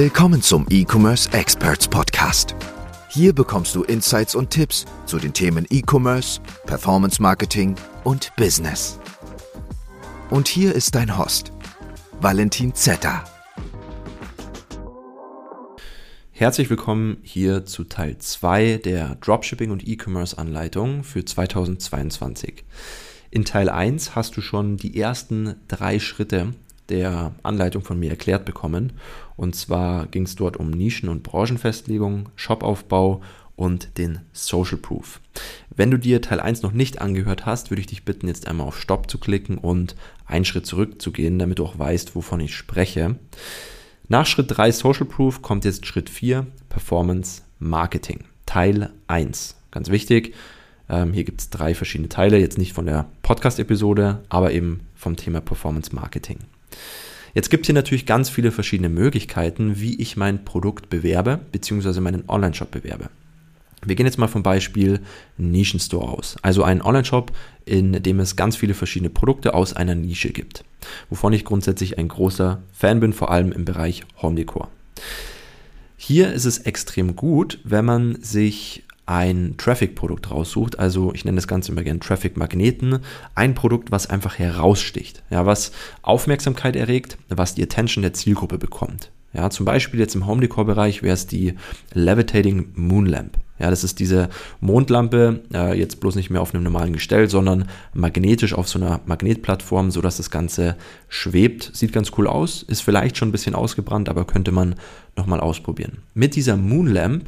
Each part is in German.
Willkommen zum E-Commerce Experts Podcast. Hier bekommst du Insights und Tipps zu den Themen E-Commerce, Performance Marketing und Business. Und hier ist dein Host, Valentin Zetter. Herzlich willkommen hier zu Teil 2 der Dropshipping und E-Commerce Anleitung für 2022. In Teil 1 hast du schon die ersten drei Schritte der Anleitung von mir erklärt bekommen. Und zwar ging es dort um Nischen- und Branchenfestlegung, Shopaufbau und den Social Proof. Wenn du dir Teil 1 noch nicht angehört hast, würde ich dich bitten, jetzt einmal auf Stopp zu klicken und einen Schritt zurückzugehen, damit du auch weißt, wovon ich spreche. Nach Schritt 3 Social Proof kommt jetzt Schritt 4 Performance Marketing. Teil 1. Ganz wichtig, ähm, hier gibt es drei verschiedene Teile, jetzt nicht von der Podcast-Episode, aber eben vom Thema Performance Marketing. Jetzt gibt es hier natürlich ganz viele verschiedene Möglichkeiten, wie ich mein Produkt bewerbe, beziehungsweise meinen Online-Shop bewerbe. Wir gehen jetzt mal vom Beispiel Nischenstore aus. Also einen Online-Shop, in dem es ganz viele verschiedene Produkte aus einer Nische gibt. Wovon ich grundsätzlich ein großer Fan bin, vor allem im Bereich Home Decor. Hier ist es extrem gut, wenn man sich ein Traffic-Produkt raussucht, also ich nenne das Ganze immer gerne Traffic-Magneten, ein Produkt, was einfach heraussticht, ja, was Aufmerksamkeit erregt, was die Attention der Zielgruppe bekommt. Ja, zum Beispiel jetzt im Home Decor Bereich wäre es die Levitating Moon Lamp. Ja, das ist diese Mondlampe, äh, jetzt bloß nicht mehr auf einem normalen Gestell, sondern magnetisch auf so einer Magnetplattform, sodass das Ganze schwebt. Sieht ganz cool aus, ist vielleicht schon ein bisschen ausgebrannt, aber könnte man nochmal ausprobieren. Mit dieser Moon Lamp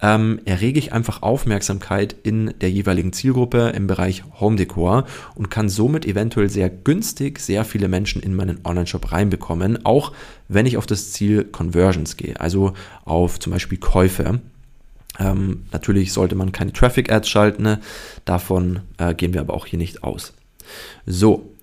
ähm, errege ich einfach Aufmerksamkeit in der jeweiligen Zielgruppe im Bereich Home Decor und kann somit eventuell sehr günstig sehr viele Menschen in meinen Online-Shop reinbekommen, auch wenn ich auf das Ziel Conversions gehe, also auf zum Beispiel Käufe. Ähm, natürlich sollte man keine Traffic Ads schalten, ne? davon äh, gehen wir aber auch hier nicht aus. So,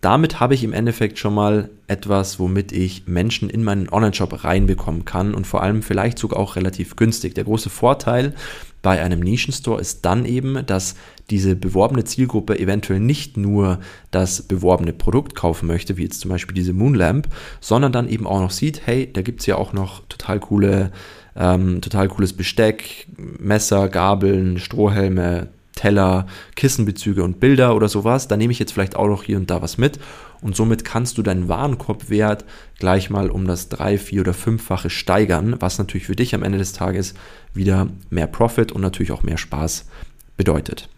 damit habe ich im Endeffekt schon mal etwas, womit ich Menschen in meinen Online-Shop reinbekommen kann und vor allem vielleicht sogar auch relativ günstig. Der große Vorteil bei einem Nischenstore ist dann eben, dass diese beworbene Zielgruppe eventuell nicht nur das beworbene Produkt kaufen möchte, wie jetzt zum Beispiel diese Moonlamp, sondern dann eben auch noch sieht, hey, da gibt es ja auch noch total coole ähm, total cooles Besteck, Messer, Gabeln, Strohhelme, Teller, Kissenbezüge und Bilder oder sowas. Da nehme ich jetzt vielleicht auch noch hier und da was mit. Und somit kannst du deinen Warenkorbwert gleich mal um das drei, vier oder fünffache steigern, was natürlich für dich am Ende des Tages wieder mehr Profit und natürlich auch mehr Spaß bedeutet.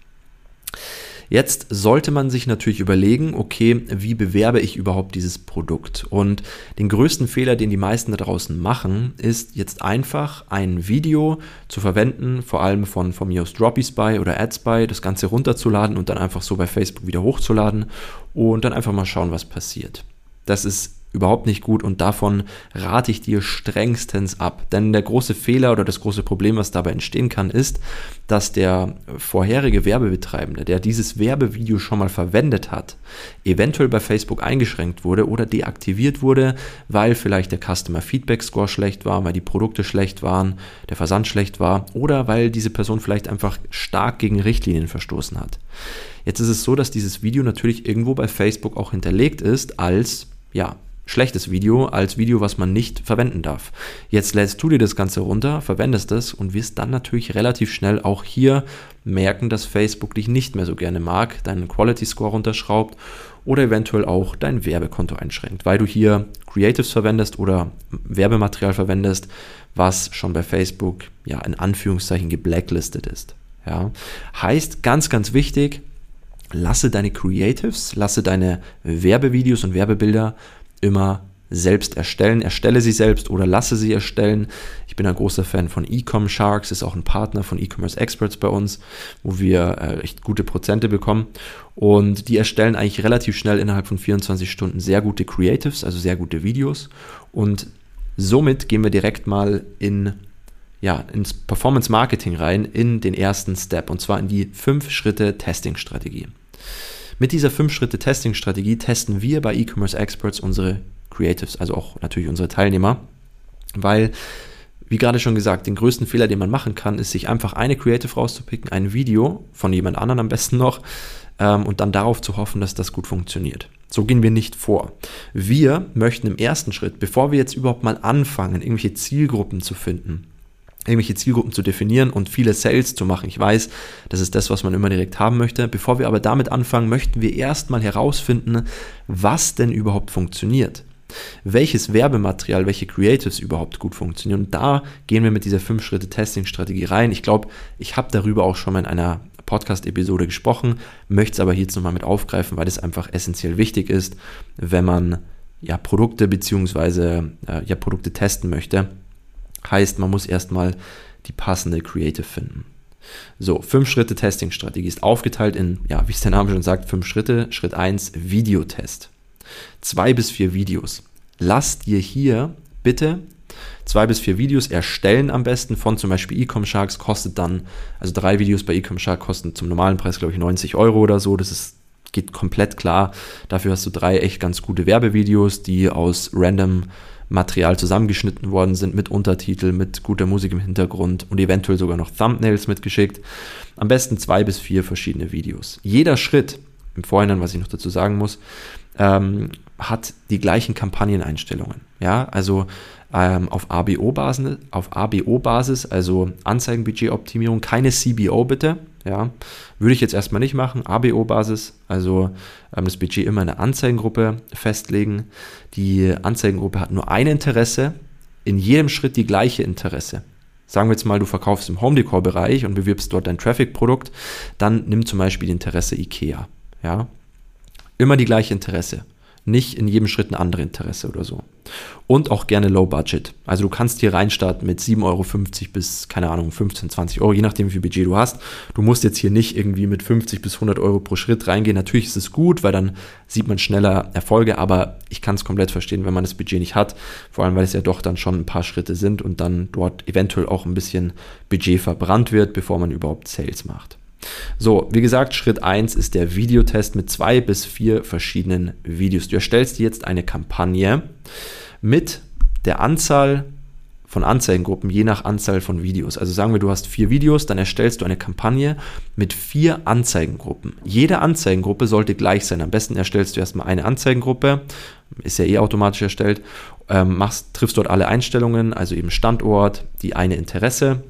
Jetzt sollte man sich natürlich überlegen, okay, wie bewerbe ich überhaupt dieses Produkt? Und den größten Fehler, den die meisten da draußen machen, ist jetzt einfach ein Video zu verwenden, vor allem von, von mir aus Droppy oder AdSpy, das Ganze runterzuladen und dann einfach so bei Facebook wieder hochzuladen und dann einfach mal schauen, was passiert. Das ist überhaupt nicht gut und davon rate ich dir strengstens ab. Denn der große Fehler oder das große Problem, was dabei entstehen kann, ist, dass der vorherige Werbebetreibende, der dieses Werbevideo schon mal verwendet hat, eventuell bei Facebook eingeschränkt wurde oder deaktiviert wurde, weil vielleicht der Customer Feedback Score schlecht war, weil die Produkte schlecht waren, der Versand schlecht war oder weil diese Person vielleicht einfach stark gegen Richtlinien verstoßen hat. Jetzt ist es so, dass dieses Video natürlich irgendwo bei Facebook auch hinterlegt ist als ja, schlechtes Video als Video, was man nicht verwenden darf. Jetzt lädst du dir das Ganze runter, verwendest es und wirst dann natürlich relativ schnell auch hier merken, dass Facebook dich nicht mehr so gerne mag, deinen Quality Score runterschraubt oder eventuell auch dein Werbekonto einschränkt, weil du hier Creatives verwendest oder Werbematerial verwendest, was schon bei Facebook ja in Anführungszeichen geblacklistet ist. Ja, heißt ganz, ganz wichtig, lasse deine Creatives, lasse deine Werbevideos und Werbebilder immer selbst erstellen. Erstelle sie selbst oder lasse sie erstellen. Ich bin ein großer Fan von Ecom Sharks, ist auch ein Partner von E-Commerce Experts bei uns, wo wir äh, echt gute Prozente bekommen. Und die erstellen eigentlich relativ schnell innerhalb von 24 Stunden sehr gute Creatives, also sehr gute Videos. Und somit gehen wir direkt mal in ja, ins Performance Marketing rein, in den ersten Step, und zwar in die 5-Schritte-Testing-Strategie. Mit dieser 5-Schritte-Testing-Strategie testen wir bei E-Commerce Experts unsere Creatives, also auch natürlich unsere Teilnehmer, weil wie gerade schon gesagt, den größten Fehler, den man machen kann, ist, sich einfach eine Creative rauszupicken, ein Video von jemand anderem am besten noch, ähm, und dann darauf zu hoffen, dass das gut funktioniert. So gehen wir nicht vor. Wir möchten im ersten Schritt, bevor wir jetzt überhaupt mal anfangen, irgendwelche Zielgruppen zu finden, irgendwelche Zielgruppen zu definieren und viele Sales zu machen. Ich weiß, das ist das, was man immer direkt haben möchte. Bevor wir aber damit anfangen, möchten wir erstmal herausfinden, was denn überhaupt funktioniert. Welches Werbematerial, welche Creatives überhaupt gut funktionieren. Und da gehen wir mit dieser 5-Schritte-Testing-Strategie rein. Ich glaube, ich habe darüber auch schon mal in einer Podcast-Episode gesprochen, möchte es aber hier jetzt nochmal mit aufgreifen, weil es einfach essentiell wichtig ist, wenn man ja Produkte beziehungsweise äh, ja Produkte testen möchte. Heißt, man muss erstmal die passende Creative finden. So, fünf Schritte Testing-Strategie ist aufgeteilt in, ja, wie es der Name schon sagt, fünf Schritte. Schritt 1, Videotest. Zwei bis vier Videos. Lass dir hier bitte zwei bis vier Videos erstellen am besten von zum Beispiel Ecom Sharks kostet dann, also drei Videos bei Ecom Shark kosten zum normalen Preis, glaube ich, 90 Euro oder so. Das ist, geht komplett klar. Dafür hast du drei echt ganz gute Werbevideos, die aus random Material zusammengeschnitten worden sind mit Untertitel, mit guter Musik im Hintergrund und eventuell sogar noch Thumbnails mitgeschickt. Am besten zwei bis vier verschiedene Videos. Jeder Schritt, im Vorhinein, was ich noch dazu sagen muss, ähm, hat die gleichen Kampagneneinstellungen. Ja, also ähm, auf ABO-Basis, auf ABO-Basis, also Anzeigenbudgetoptimierung, keine CBO bitte. Ja, würde ich jetzt erstmal nicht machen. ABO-Basis, also ähm, das Budget immer in eine Anzeigengruppe festlegen. Die Anzeigengruppe hat nur ein Interesse, in jedem Schritt die gleiche Interesse. Sagen wir jetzt mal, du verkaufst im Home Decor Bereich und bewirbst dort dein Traffic-Produkt, dann nimm zum Beispiel die Interesse IKEA. Ja, immer die gleiche Interesse nicht in jedem Schritt ein anderes Interesse oder so. Und auch gerne Low Budget. Also du kannst hier reinstarten mit 7,50 Euro bis, keine Ahnung, 15, 20 Euro, je nachdem wie viel Budget du hast. Du musst jetzt hier nicht irgendwie mit 50 bis 100 Euro pro Schritt reingehen. Natürlich ist es gut, weil dann sieht man schneller Erfolge, aber ich kann es komplett verstehen, wenn man das Budget nicht hat. Vor allem, weil es ja doch dann schon ein paar Schritte sind und dann dort eventuell auch ein bisschen Budget verbrannt wird, bevor man überhaupt Sales macht. So, wie gesagt, Schritt 1 ist der Videotest mit zwei bis vier verschiedenen Videos. Du erstellst jetzt eine Kampagne mit der Anzahl von Anzeigengruppen, je nach Anzahl von Videos. Also sagen wir, du hast vier Videos, dann erstellst du eine Kampagne mit vier Anzeigengruppen. Jede Anzeigengruppe sollte gleich sein. Am besten erstellst du erstmal eine Anzeigengruppe, ist ja eh automatisch erstellt, ähm, machst, triffst dort alle Einstellungen, also eben Standort, die eine Interesse,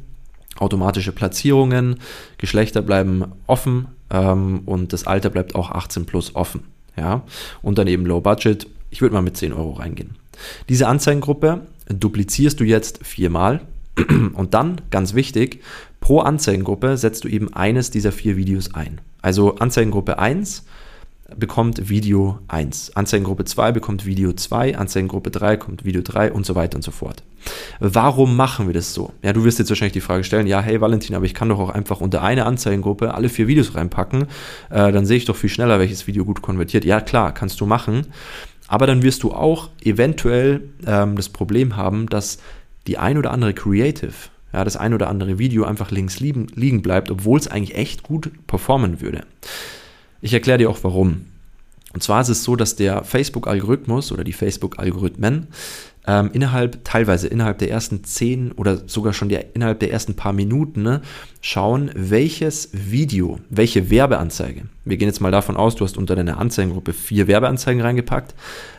automatische Platzierungen, Geschlechter bleiben offen ähm, und das Alter bleibt auch 18 plus offen. Ja? Und dann eben Low Budget. Ich würde mal mit 10 Euro reingehen. Diese Anzeigengruppe duplizierst du jetzt viermal und dann, ganz wichtig, pro Anzeigengruppe setzt du eben eines dieser vier Videos ein. Also Anzeigengruppe 1 bekommt Video 1. Anzeigengruppe 2 bekommt Video 2, Anzeigengruppe 3 kommt Video 3 und so weiter und so fort. Warum machen wir das so? Ja, du wirst jetzt wahrscheinlich die Frage stellen, ja, hey Valentin, aber ich kann doch auch einfach unter eine Anzeigengruppe alle vier Videos reinpacken, äh, dann sehe ich doch viel schneller, welches Video gut konvertiert. Ja, klar, kannst du machen, aber dann wirst du auch eventuell ähm, das Problem haben, dass die ein oder andere Creative, ja, das ein oder andere Video einfach links liegen, liegen bleibt, obwohl es eigentlich echt gut performen würde. Ich erkläre dir auch warum. Und zwar ist es so, dass der Facebook-Algorithmus oder die Facebook-Algorithmen ähm, innerhalb, teilweise innerhalb der ersten zehn oder sogar schon der, innerhalb der ersten paar Minuten ne, schauen, welches Video, welche Werbeanzeige. Wir gehen jetzt mal davon aus, du hast unter deiner Anzeigengruppe vier Werbeanzeigen reingepackt.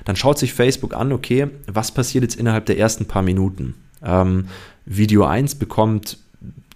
Dann schaut sich Facebook an, okay, was passiert jetzt innerhalb der ersten paar Minuten? Ähm, Video 1 bekommt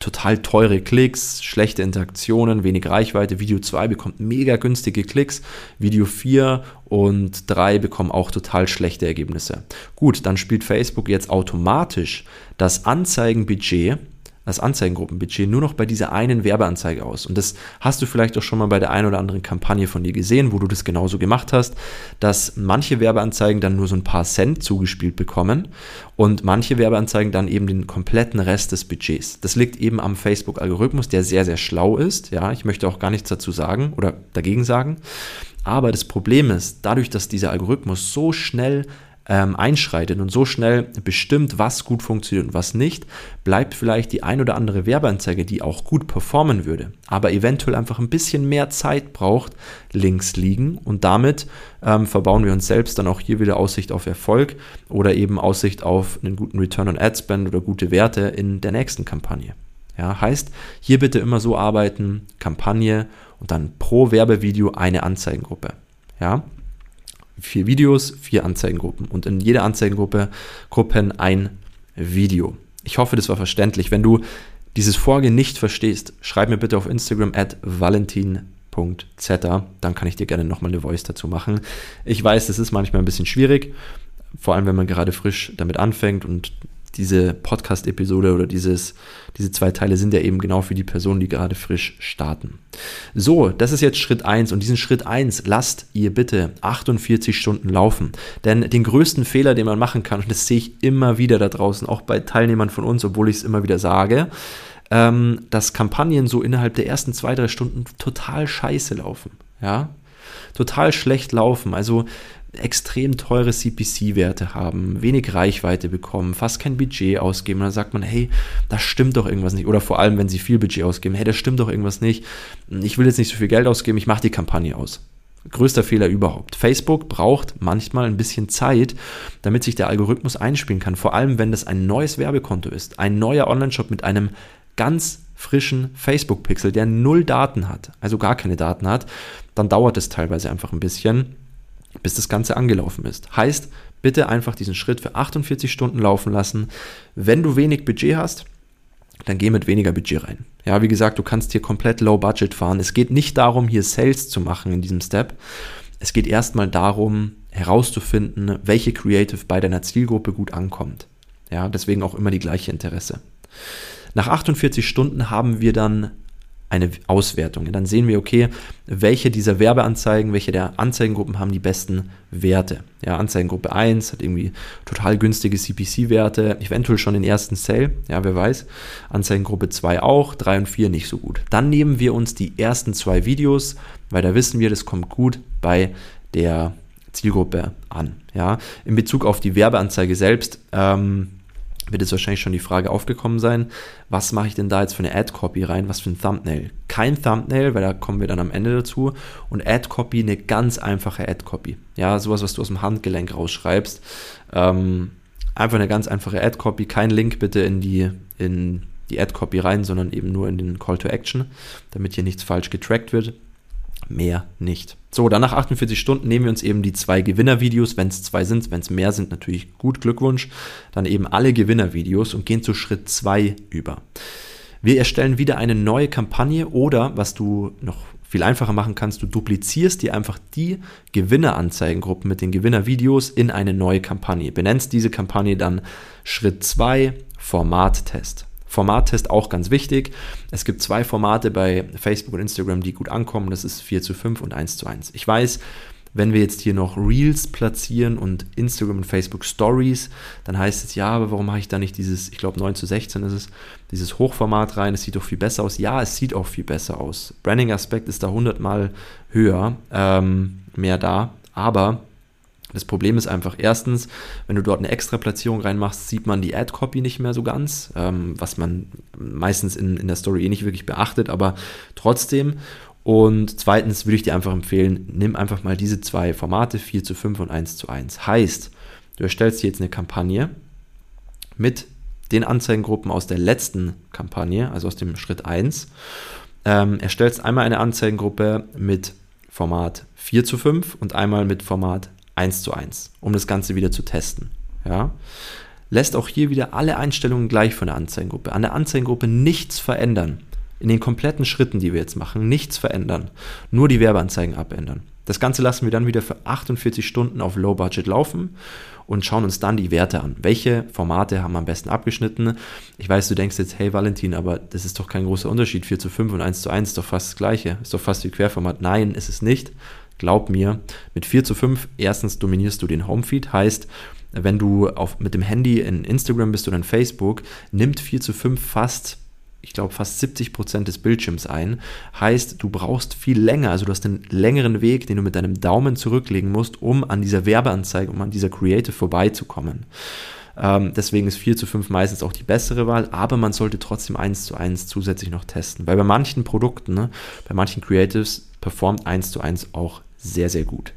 total teure Klicks, schlechte Interaktionen, wenig Reichweite. Video 2 bekommt mega günstige Klicks. Video 4 und 3 bekommen auch total schlechte Ergebnisse. Gut, dann spielt Facebook jetzt automatisch das Anzeigenbudget das Anzeigengruppenbudget nur noch bei dieser einen Werbeanzeige aus. Und das hast du vielleicht auch schon mal bei der einen oder anderen Kampagne von dir gesehen, wo du das genauso gemacht hast, dass manche Werbeanzeigen dann nur so ein paar Cent zugespielt bekommen und manche Werbeanzeigen dann eben den kompletten Rest des Budgets. Das liegt eben am Facebook-Algorithmus, der sehr, sehr schlau ist. Ja, ich möchte auch gar nichts dazu sagen oder dagegen sagen. Aber das Problem ist, dadurch, dass dieser Algorithmus so schnell ähm, einschreitet und so schnell bestimmt, was gut funktioniert und was nicht, bleibt vielleicht die ein oder andere Werbeanzeige, die auch gut performen würde, aber eventuell einfach ein bisschen mehr Zeit braucht, links liegen und damit ähm, verbauen wir uns selbst dann auch hier wieder Aussicht auf Erfolg oder eben Aussicht auf einen guten Return on Ad Spend oder gute Werte in der nächsten Kampagne. Ja, heißt, hier bitte immer so arbeiten, Kampagne und dann pro Werbevideo eine Anzeigengruppe. Ja, vier Videos, vier Anzeigengruppen und in jeder Anzeigengruppe Gruppen ein Video. Ich hoffe, das war verständlich. Wenn du dieses Vorgehen nicht verstehst, schreib mir bitte auf Instagram at valentin.zeta, dann kann ich dir gerne nochmal eine Voice dazu machen. Ich weiß, das ist manchmal ein bisschen schwierig, vor allem wenn man gerade frisch damit anfängt und diese Podcast-Episode oder dieses, diese zwei Teile sind ja eben genau für die Personen, die gerade frisch starten. So, das ist jetzt Schritt 1 und diesen Schritt 1 lasst ihr bitte 48 Stunden laufen. Denn den größten Fehler, den man machen kann, und das sehe ich immer wieder da draußen, auch bei Teilnehmern von uns, obwohl ich es immer wieder sage, ähm, dass Kampagnen so innerhalb der ersten zwei, drei Stunden total scheiße laufen. Ja, total schlecht laufen. Also extrem teure CPC-Werte haben, wenig Reichweite bekommen, fast kein Budget ausgeben. Und dann sagt man, hey, da stimmt doch irgendwas nicht. Oder vor allem, wenn sie viel Budget ausgeben, hey, da stimmt doch irgendwas nicht. Ich will jetzt nicht so viel Geld ausgeben, ich mache die Kampagne aus. Größter Fehler überhaupt. Facebook braucht manchmal ein bisschen Zeit, damit sich der Algorithmus einspielen kann. Vor allem, wenn das ein neues Werbekonto ist. Ein neuer Online-Shop mit einem ganz frischen Facebook-Pixel, der null Daten hat, also gar keine Daten hat, dann dauert es teilweise einfach ein bisschen bis das Ganze angelaufen ist. Heißt, bitte einfach diesen Schritt für 48 Stunden laufen lassen. Wenn du wenig Budget hast, dann geh mit weniger Budget rein. Ja, wie gesagt, du kannst hier komplett low budget fahren. Es geht nicht darum, hier Sales zu machen in diesem Step. Es geht erstmal darum, herauszufinden, welche Creative bei deiner Zielgruppe gut ankommt. Ja, deswegen auch immer die gleiche Interesse. Nach 48 Stunden haben wir dann eine Auswertung. Dann sehen wir, okay, welche dieser Werbeanzeigen, welche der Anzeigengruppen haben die besten Werte. Ja, Anzeigengruppe 1 hat irgendwie total günstige CPC-Werte, eventuell schon den ersten Sale, ja, wer weiß. Anzeigengruppe 2 auch, 3 und 4 nicht so gut. Dann nehmen wir uns die ersten zwei Videos, weil da wissen wir, das kommt gut bei der Zielgruppe an. Ja, in Bezug auf die Werbeanzeige selbst, ähm, wird jetzt wahrscheinlich schon die Frage aufgekommen sein, was mache ich denn da jetzt für eine Ad-Copy rein, was für ein Thumbnail? Kein Thumbnail, weil da kommen wir dann am Ende dazu. Und Ad-Copy, eine ganz einfache Ad-Copy. Ja, sowas, was du aus dem Handgelenk rausschreibst. Ähm, einfach eine ganz einfache Ad-Copy, kein Link bitte in die, in die Ad-Copy rein, sondern eben nur in den Call to Action, damit hier nichts falsch getrackt wird mehr nicht. So, dann nach 48 Stunden nehmen wir uns eben die zwei Gewinnervideos, wenn es zwei sind, wenn es mehr sind, natürlich gut, Glückwunsch, dann eben alle Gewinnervideos und gehen zu Schritt 2 über. Wir erstellen wieder eine neue Kampagne oder, was du noch viel einfacher machen kannst, du duplizierst dir einfach die Gewinneranzeigengruppen mit den Gewinnervideos in eine neue Kampagne. Benennst diese Kampagne dann Schritt 2 Formattest. Formattest auch ganz wichtig. Es gibt zwei Formate bei Facebook und Instagram, die gut ankommen. Das ist 4 zu 5 und 1 zu 1. Ich weiß, wenn wir jetzt hier noch Reels platzieren und Instagram und Facebook Stories, dann heißt es, ja, aber warum mache ich da nicht dieses, ich glaube 9 zu 16 ist es, dieses Hochformat rein, es sieht doch viel besser aus. Ja, es sieht auch viel besser aus. Branding-Aspekt ist da 100 Mal höher, ähm, mehr da, aber das Problem ist einfach, erstens, wenn du dort eine extra Platzierung reinmachst, sieht man die Ad-Copy nicht mehr so ganz, ähm, was man meistens in, in der Story eh nicht wirklich beachtet, aber trotzdem. Und zweitens würde ich dir einfach empfehlen, nimm einfach mal diese zwei Formate, 4 zu 5 und 1 zu 1. Heißt, du erstellst jetzt eine Kampagne mit den Anzeigengruppen aus der letzten Kampagne, also aus dem Schritt 1. Ähm, erstellst einmal eine Anzeigengruppe mit Format 4 zu 5 und einmal mit Format 1 zu 1, um das Ganze wieder zu testen. Ja? Lässt auch hier wieder alle Einstellungen gleich von der Anzeigengruppe. An der Anzeigengruppe nichts verändern. In den kompletten Schritten, die wir jetzt machen, nichts verändern. Nur die Werbeanzeigen abändern. Das Ganze lassen wir dann wieder für 48 Stunden auf Low Budget laufen und schauen uns dann die Werte an. Welche Formate haben am besten abgeschnitten? Ich weiß, du denkst jetzt, hey Valentin, aber das ist doch kein großer Unterschied. 4 zu 5 und 1 zu 1 ist doch fast das gleiche. Ist doch fast wie Querformat. Nein, ist es nicht. Glaub mir, mit 4 zu 5, erstens dominierst du den Homefeed, heißt, wenn du auf, mit dem Handy in Instagram bist oder in Facebook, nimmt 4 zu 5 fast ich glaube, fast 70 Prozent des Bildschirms ein. Heißt, du brauchst viel länger, also du hast einen längeren Weg, den du mit deinem Daumen zurücklegen musst, um an dieser Werbeanzeige, um an dieser Creative vorbeizukommen. Ähm, deswegen ist 4 zu 5 meistens auch die bessere Wahl, aber man sollte trotzdem 1 zu 1 zusätzlich noch testen, weil bei manchen Produkten, ne, bei manchen Creatives performt 1 zu 1 auch sehr, sehr gut.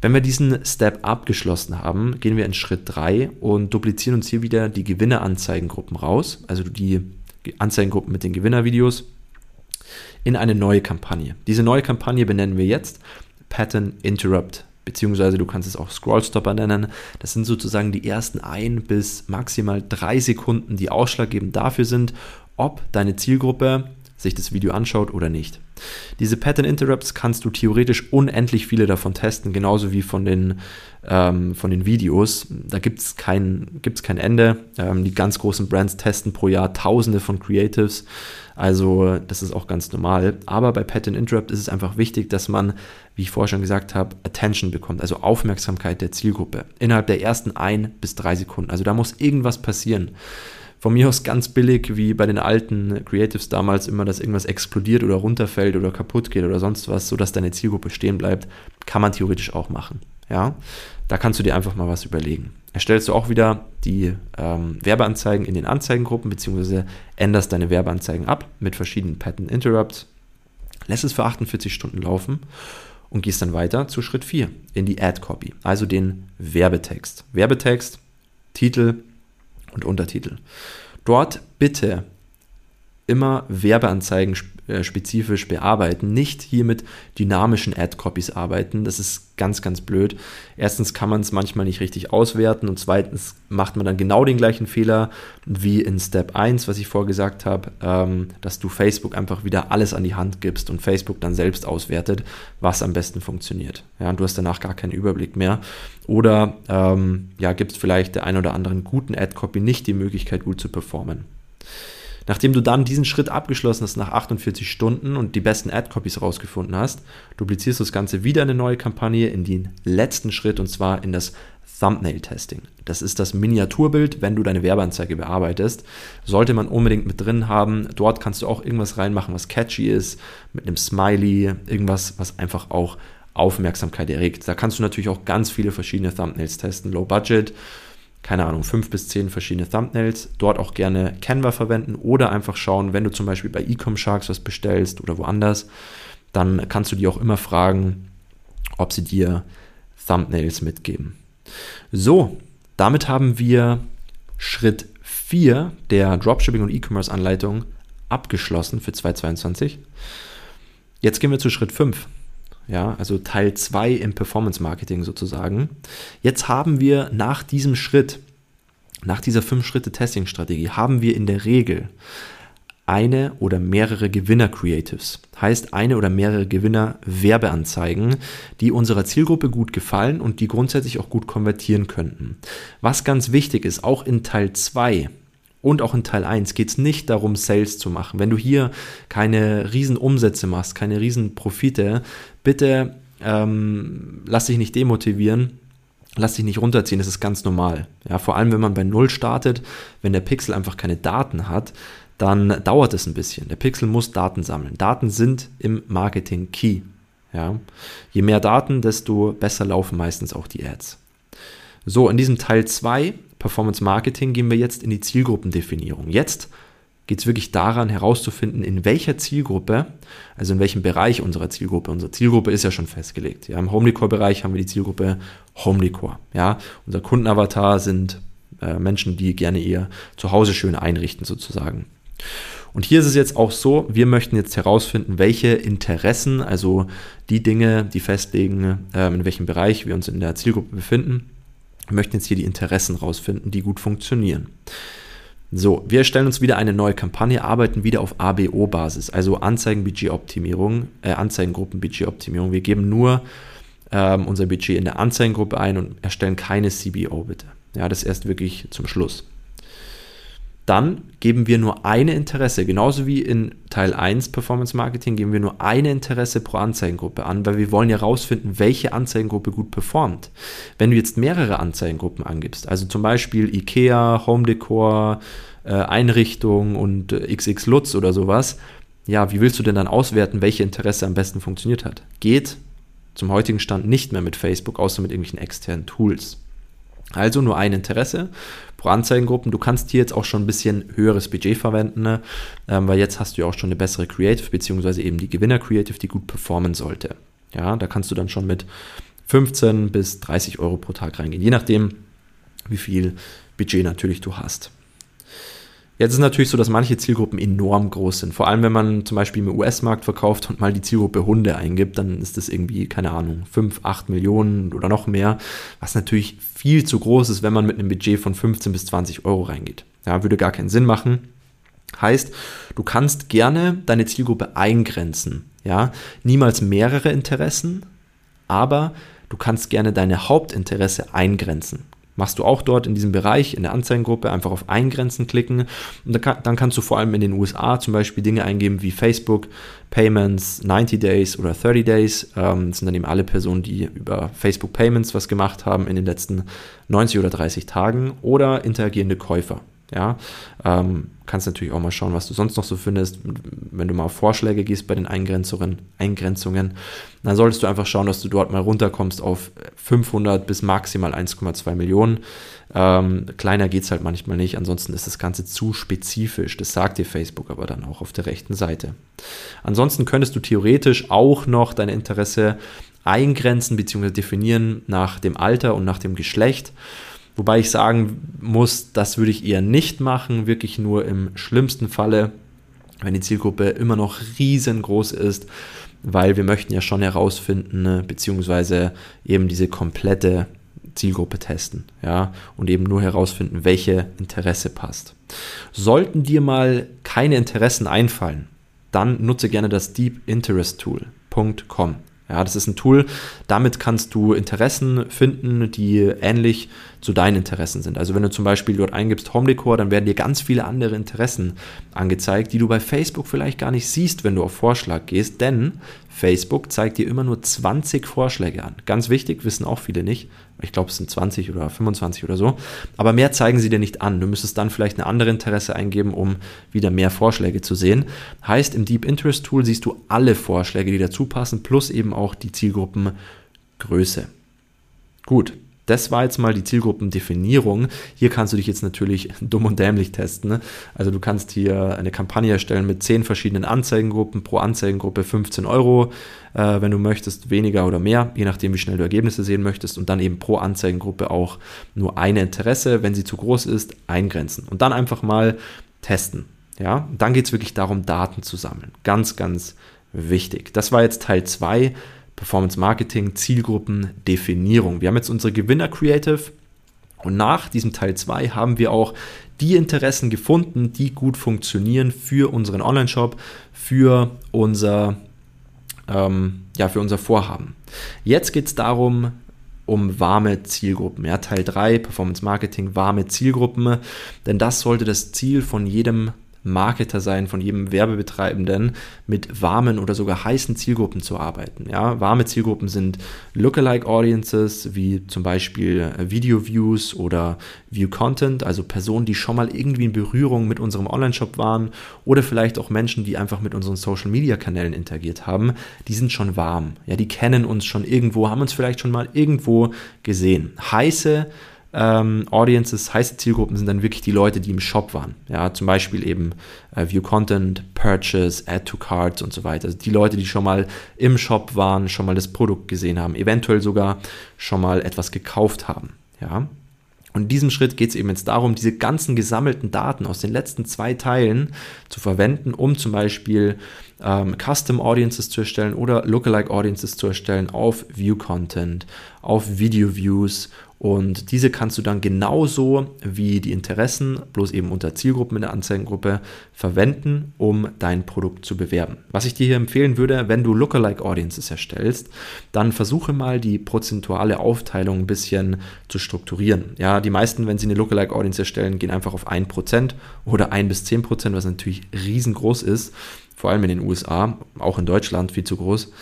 Wenn wir diesen Step abgeschlossen haben, gehen wir in Schritt 3 und duplizieren uns hier wieder die Gewinneranzeigengruppen raus, also die Anzeigengruppen mit den Gewinnervideos, in eine neue Kampagne. Diese neue Kampagne benennen wir jetzt Pattern Interrupt, beziehungsweise du kannst es auch Scrollstopper nennen. Das sind sozusagen die ersten ein bis maximal drei Sekunden, die ausschlaggebend dafür sind, ob deine Zielgruppe sich das Video anschaut oder nicht. Diese Pattern Interrupts kannst du theoretisch unendlich viele davon testen, genauso wie von den, ähm, von den Videos. Da gibt es kein, gibt's kein Ende. Ähm, die ganz großen Brands testen pro Jahr tausende von Creatives. Also das ist auch ganz normal. Aber bei Pattern Interrupt ist es einfach wichtig, dass man, wie ich vorher schon gesagt habe, Attention bekommt, also Aufmerksamkeit der Zielgruppe innerhalb der ersten ein bis drei Sekunden. Also da muss irgendwas passieren von mir aus ganz billig, wie bei den alten Creatives damals immer, dass irgendwas explodiert oder runterfällt oder kaputt geht oder sonst was, sodass deine Zielgruppe stehen bleibt, kann man theoretisch auch machen. Ja, da kannst du dir einfach mal was überlegen. Erstellst du auch wieder die ähm, Werbeanzeigen in den Anzeigengruppen, beziehungsweise änderst deine Werbeanzeigen ab mit verschiedenen Pattern Interrupts, lässt es für 48 Stunden laufen und gehst dann weiter zu Schritt 4 in die Ad Copy, also den Werbetext. Werbetext, Titel, und Untertitel. Dort bitte immer Werbeanzeigen spezifisch bearbeiten, nicht hier mit dynamischen Ad-Copies arbeiten. Das ist ganz, ganz blöd. Erstens kann man es manchmal nicht richtig auswerten und zweitens macht man dann genau den gleichen Fehler wie in Step 1, was ich vorgesagt habe, ähm, dass du Facebook einfach wieder alles an die Hand gibst und Facebook dann selbst auswertet, was am besten funktioniert. Ja, und du hast danach gar keinen Überblick mehr. Oder ähm, ja, gibst vielleicht der ein oder anderen guten Ad-Copy nicht die Möglichkeit, gut zu performen. Nachdem du dann diesen Schritt abgeschlossen hast nach 48 Stunden und die besten Ad-Copies rausgefunden hast, duplizierst du das Ganze wieder in eine neue Kampagne in den letzten Schritt und zwar in das Thumbnail-Testing. Das ist das Miniaturbild, wenn du deine Werbeanzeige bearbeitest. Sollte man unbedingt mit drin haben. Dort kannst du auch irgendwas reinmachen, was catchy ist, mit einem Smiley, irgendwas, was einfach auch Aufmerksamkeit erregt. Da kannst du natürlich auch ganz viele verschiedene Thumbnails testen. Low Budget, keine Ahnung, fünf bis zehn verschiedene Thumbnails. Dort auch gerne Canva verwenden oder einfach schauen, wenn du zum Beispiel bei Ecom Sharks was bestellst oder woanders, dann kannst du die auch immer fragen, ob sie dir Thumbnails mitgeben. So, damit haben wir Schritt 4 der Dropshipping und E-Commerce Anleitung abgeschlossen für 2022. Jetzt gehen wir zu Schritt 5 ja, also Teil 2 im Performance Marketing sozusagen. Jetzt haben wir nach diesem Schritt, nach dieser 5-Schritte-Testing-Strategie, haben wir in der Regel eine oder mehrere Gewinner-Creatives. Heißt eine oder mehrere Gewinner-Werbeanzeigen, die unserer Zielgruppe gut gefallen und die grundsätzlich auch gut konvertieren könnten. Was ganz wichtig ist, auch in Teil 2 und auch in Teil 1 geht es nicht darum, Sales zu machen. Wenn du hier keine riesen Umsätze machst, keine riesen Profite, bitte ähm, lass dich nicht demotivieren, lass dich nicht runterziehen, das ist ganz normal. Ja, vor allem, wenn man bei Null startet, wenn der Pixel einfach keine Daten hat, dann dauert es ein bisschen. Der Pixel muss Daten sammeln. Daten sind im Marketing key. Ja. Je mehr Daten, desto besser laufen meistens auch die Ads. So, in diesem Teil 2 Performance Marketing gehen wir jetzt in die Zielgruppendefinierung. Jetzt geht es wirklich daran herauszufinden, in welcher Zielgruppe, also in welchem Bereich unserer Zielgruppe, unsere Zielgruppe ist ja schon festgelegt. Ja, Im Home Decor Bereich haben wir die Zielgruppe Home Decor. Ja, unser Kundenavatar sind äh, Menschen, die gerne ihr Zuhause schön einrichten sozusagen. Und hier ist es jetzt auch so, wir möchten jetzt herausfinden, welche Interessen, also die Dinge, die festlegen, äh, in welchem Bereich wir uns in der Zielgruppe befinden, wir möchten jetzt hier die Interessen rausfinden, die gut funktionieren. So, wir erstellen uns wieder eine neue Kampagne, arbeiten wieder auf ABO-Basis, also Anzeigenbudgetoptimierung, äh, Anzeigengruppenbudgetoptimierung. Wir geben nur ähm, unser Budget in der Anzeigengruppe ein und erstellen keine CBO bitte. Ja, das erst wirklich zum Schluss dann geben wir nur eine Interesse, genauso wie in Teil 1 Performance Marketing, geben wir nur eine Interesse pro Anzeigengruppe an, weil wir wollen ja herausfinden, welche Anzeigengruppe gut performt. Wenn du jetzt mehrere Anzeigengruppen angibst, also zum Beispiel IKEA, Home Decor, äh, Einrichtung und äh, XX Lutz oder sowas. Ja, wie willst du denn dann auswerten, welche Interesse am besten funktioniert hat? Geht zum heutigen Stand nicht mehr mit Facebook, außer mit irgendwelchen externen Tools. Also nur ein Interesse pro Anzeigengruppen. Du kannst hier jetzt auch schon ein bisschen höheres Budget verwenden, ne? ähm, weil jetzt hast du ja auch schon eine bessere Creative, beziehungsweise eben die Gewinner Creative, die gut performen sollte. Ja, da kannst du dann schon mit 15 bis 30 Euro pro Tag reingehen, je nachdem, wie viel Budget natürlich du hast. Jetzt ist es natürlich so, dass manche Zielgruppen enorm groß sind. Vor allem, wenn man zum Beispiel im US-Markt verkauft und mal die Zielgruppe Hunde eingibt, dann ist das irgendwie, keine Ahnung, 5, 8 Millionen oder noch mehr, was natürlich viel zu groß ist, wenn man mit einem Budget von 15 bis 20 Euro reingeht. Ja, würde gar keinen Sinn machen. Heißt, du kannst gerne deine Zielgruppe eingrenzen. Ja, niemals mehrere Interessen, aber du kannst gerne deine Hauptinteresse eingrenzen machst du auch dort in diesem Bereich, in der Anzeigengruppe, einfach auf Eingrenzen klicken. Und dann kannst du vor allem in den USA zum Beispiel Dinge eingeben wie Facebook, Payments, 90 Days oder 30 Days. Ähm, das sind dann eben alle Personen, die über Facebook Payments was gemacht haben in den letzten 90 oder 30 Tagen oder interagierende Käufer. Ja, ähm, kannst natürlich auch mal schauen, was du sonst noch so findest. Wenn du mal auf Vorschläge gehst bei den Eingrenzungen, Eingrenzungen, dann solltest du einfach schauen, dass du dort mal runterkommst auf 500 bis maximal 1,2 Millionen. Ähm, kleiner geht es halt manchmal nicht, ansonsten ist das Ganze zu spezifisch. Das sagt dir Facebook aber dann auch auf der rechten Seite. Ansonsten könntest du theoretisch auch noch deine Interesse eingrenzen bzw. definieren nach dem Alter und nach dem Geschlecht. Wobei ich sagen muss, das würde ich eher nicht machen, wirklich nur im schlimmsten Falle, wenn die Zielgruppe immer noch riesengroß ist, weil wir möchten ja schon herausfinden, ne, beziehungsweise eben diese komplette Zielgruppe testen, ja, und eben nur herausfinden, welche Interesse passt. Sollten dir mal keine Interessen einfallen, dann nutze gerne das deepinteresttool.com. Ja, das ist ein Tool, damit kannst du Interessen finden, die ähnlich zu deinen Interessen sind. Also wenn du zum Beispiel dort eingibst Home Decor, dann werden dir ganz viele andere Interessen angezeigt, die du bei Facebook vielleicht gar nicht siehst, wenn du auf Vorschlag gehst, denn Facebook zeigt dir immer nur 20 Vorschläge an. Ganz wichtig, wissen auch viele nicht. Ich glaube, es sind 20 oder 25 oder so. Aber mehr zeigen sie dir nicht an. Du müsstest dann vielleicht eine andere Interesse eingeben, um wieder mehr Vorschläge zu sehen. Heißt, im Deep Interest Tool siehst du alle Vorschläge, die dazu passen, plus eben auch die Zielgruppengröße. Gut, das war jetzt mal die Zielgruppendefinierung. Hier kannst du dich jetzt natürlich dumm und dämlich testen. Ne? Also du kannst hier eine Kampagne erstellen mit zehn verschiedenen Anzeigengruppen, pro Anzeigengruppe 15 Euro, äh, wenn du möchtest, weniger oder mehr, je nachdem, wie schnell du Ergebnisse sehen möchtest. Und dann eben pro Anzeigengruppe auch nur eine Interesse, wenn sie zu groß ist, eingrenzen. Und dann einfach mal testen. Ja, dann geht es wirklich darum, Daten zu sammeln. Ganz, ganz wichtig. Das war jetzt Teil 2 Performance Marketing, Zielgruppen, Definierung. Wir haben jetzt unsere Gewinner Creative und nach diesem Teil 2 haben wir auch die Interessen gefunden, die gut funktionieren für unseren Online-Shop, für unser, ähm, ja, für unser Vorhaben. Jetzt geht es darum, um warme Zielgruppen. Ja, Teil 3, Performance Marketing, warme Zielgruppen. Denn das sollte das Ziel von jedem Marketer sein, von jedem Werbebetreibenden, mit warmen oder sogar heißen Zielgruppen zu arbeiten. Ja, warme Zielgruppen sind Lookalike Audiences, wie zum Beispiel Video Views oder View Content, also Personen, die schon mal irgendwie in Berührung mit unserem Online-Shop waren oder vielleicht auch Menschen, die einfach mit unseren Social Media Kanälen interagiert haben. Die sind schon warm. Ja, die kennen uns schon irgendwo, haben uns vielleicht schon mal irgendwo gesehen. Heiße ähm, Audiences, heiße Zielgruppen sind dann wirklich die Leute, die im Shop waren. Ja, zum Beispiel eben äh, View Content, Purchase, Add to Cards und so weiter. Also die Leute, die schon mal im Shop waren, schon mal das Produkt gesehen haben, eventuell sogar schon mal etwas gekauft haben. Ja. Und in diesem Schritt geht es eben jetzt darum, diese ganzen gesammelten Daten aus den letzten zwei Teilen zu verwenden, um zum Beispiel ähm, Custom Audiences zu erstellen oder Lookalike Audiences zu erstellen auf View Content, auf Video Views und diese kannst du dann genauso wie die Interessen, bloß eben unter Zielgruppen in der Anzeigengruppe, verwenden, um dein Produkt zu bewerben. Was ich dir hier empfehlen würde, wenn du Lookalike Audiences erstellst, dann versuche mal die prozentuale Aufteilung ein bisschen zu strukturieren. Ja, die meisten, wenn sie eine Lookalike Audience erstellen, gehen einfach auf 1% oder 1 bis 10%, was natürlich riesengroß ist, vor allem in den USA, auch in Deutschland viel zu groß.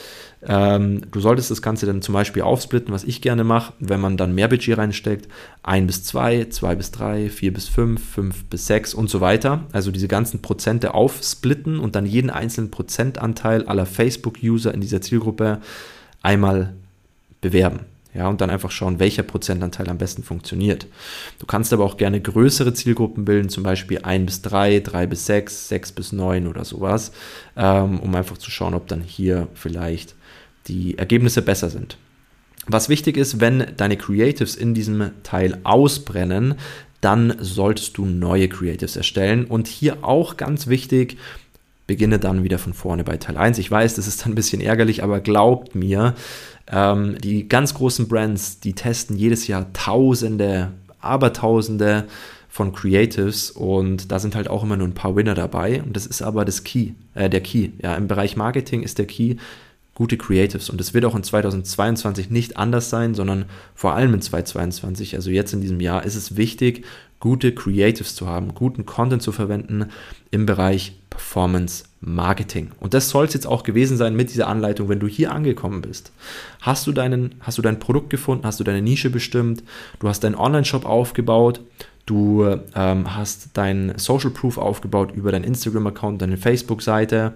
Ähm, du solltest das Ganze dann zum Beispiel aufsplitten, was ich gerne mache, wenn man dann mehr Budget reinsteckt. 1 bis 2, 2 bis 3, 4 bis 5, 5 bis 6 und so weiter. Also diese ganzen Prozente aufsplitten und dann jeden einzelnen Prozentanteil aller Facebook-User in dieser Zielgruppe einmal bewerben. Ja, und dann einfach schauen, welcher Prozentanteil am besten funktioniert. Du kannst aber auch gerne größere Zielgruppen bilden, zum Beispiel 1 bis 3, 3 bis 6, 6 bis 9 oder sowas, ähm, um einfach zu schauen, ob dann hier vielleicht die Ergebnisse besser sind. Was wichtig ist, wenn deine Creatives in diesem Teil ausbrennen, dann solltest du neue Creatives erstellen. Und hier auch ganz wichtig, beginne dann wieder von vorne bei Teil 1. Ich weiß, das ist ein bisschen ärgerlich, aber glaubt mir, ähm, die ganz großen Brands, die testen jedes Jahr Tausende, Abertausende von Creatives und da sind halt auch immer nur ein paar Winner dabei und das ist aber das Key, äh, der Key. Ja, im Bereich Marketing ist der Key gute Creatives. Und es wird auch in 2022 nicht anders sein, sondern vor allem in 2022, also jetzt in diesem Jahr, ist es wichtig, gute Creatives zu haben, guten Content zu verwenden im Bereich Performance Marketing. Und das soll es jetzt auch gewesen sein mit dieser Anleitung, wenn du hier angekommen bist. Hast du, deinen, hast du dein Produkt gefunden, hast du deine Nische bestimmt, du hast deinen Online-Shop aufgebaut, du ähm, hast dein Social Proof aufgebaut über deinen Instagram-Account, deine Facebook-Seite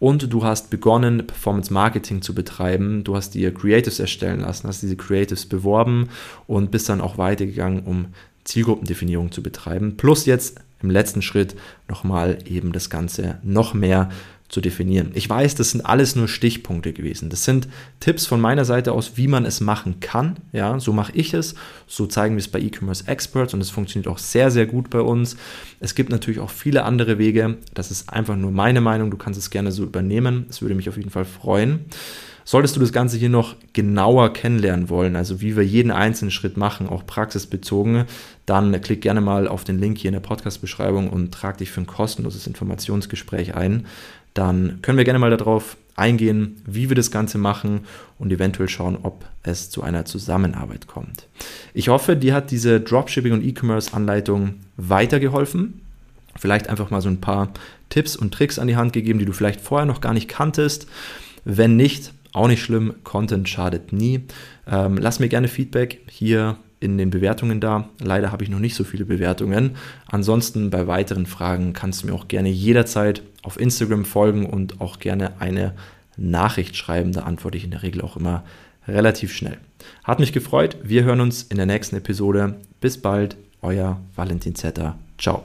und du hast begonnen, Performance Marketing zu betreiben. Du hast dir Creatives erstellen lassen, hast diese Creatives beworben und bist dann auch weitergegangen, um Zielgruppendefinierung zu betreiben. Plus jetzt im letzten Schritt nochmal eben das Ganze noch mehr zu definieren. Ich weiß, das sind alles nur Stichpunkte gewesen. Das sind Tipps von meiner Seite aus, wie man es machen kann. Ja, so mache ich es. So zeigen wir es bei E-Commerce Experts und es funktioniert auch sehr, sehr gut bei uns. Es gibt natürlich auch viele andere Wege. Das ist einfach nur meine Meinung. Du kannst es gerne so übernehmen. Es würde mich auf jeden Fall freuen. Solltest du das Ganze hier noch genauer kennenlernen wollen, also wie wir jeden einzelnen Schritt machen, auch praxisbezogen, dann klick gerne mal auf den Link hier in der Podcast-Beschreibung und trag dich für ein kostenloses Informationsgespräch ein. Dann können wir gerne mal darauf eingehen, wie wir das Ganze machen und eventuell schauen, ob es zu einer Zusammenarbeit kommt. Ich hoffe, dir hat diese Dropshipping und E-Commerce-Anleitung weitergeholfen. Vielleicht einfach mal so ein paar Tipps und Tricks an die Hand gegeben, die du vielleicht vorher noch gar nicht kanntest. Wenn nicht, auch nicht schlimm, Content schadet nie. Ähm, lass mir gerne Feedback hier in den Bewertungen da. Leider habe ich noch nicht so viele Bewertungen. Ansonsten bei weiteren Fragen kannst du mir auch gerne jederzeit auf Instagram folgen und auch gerne eine Nachricht schreiben. Da antworte ich in der Regel auch immer relativ schnell. Hat mich gefreut. Wir hören uns in der nächsten Episode. Bis bald, euer Valentin Zetter. Ciao.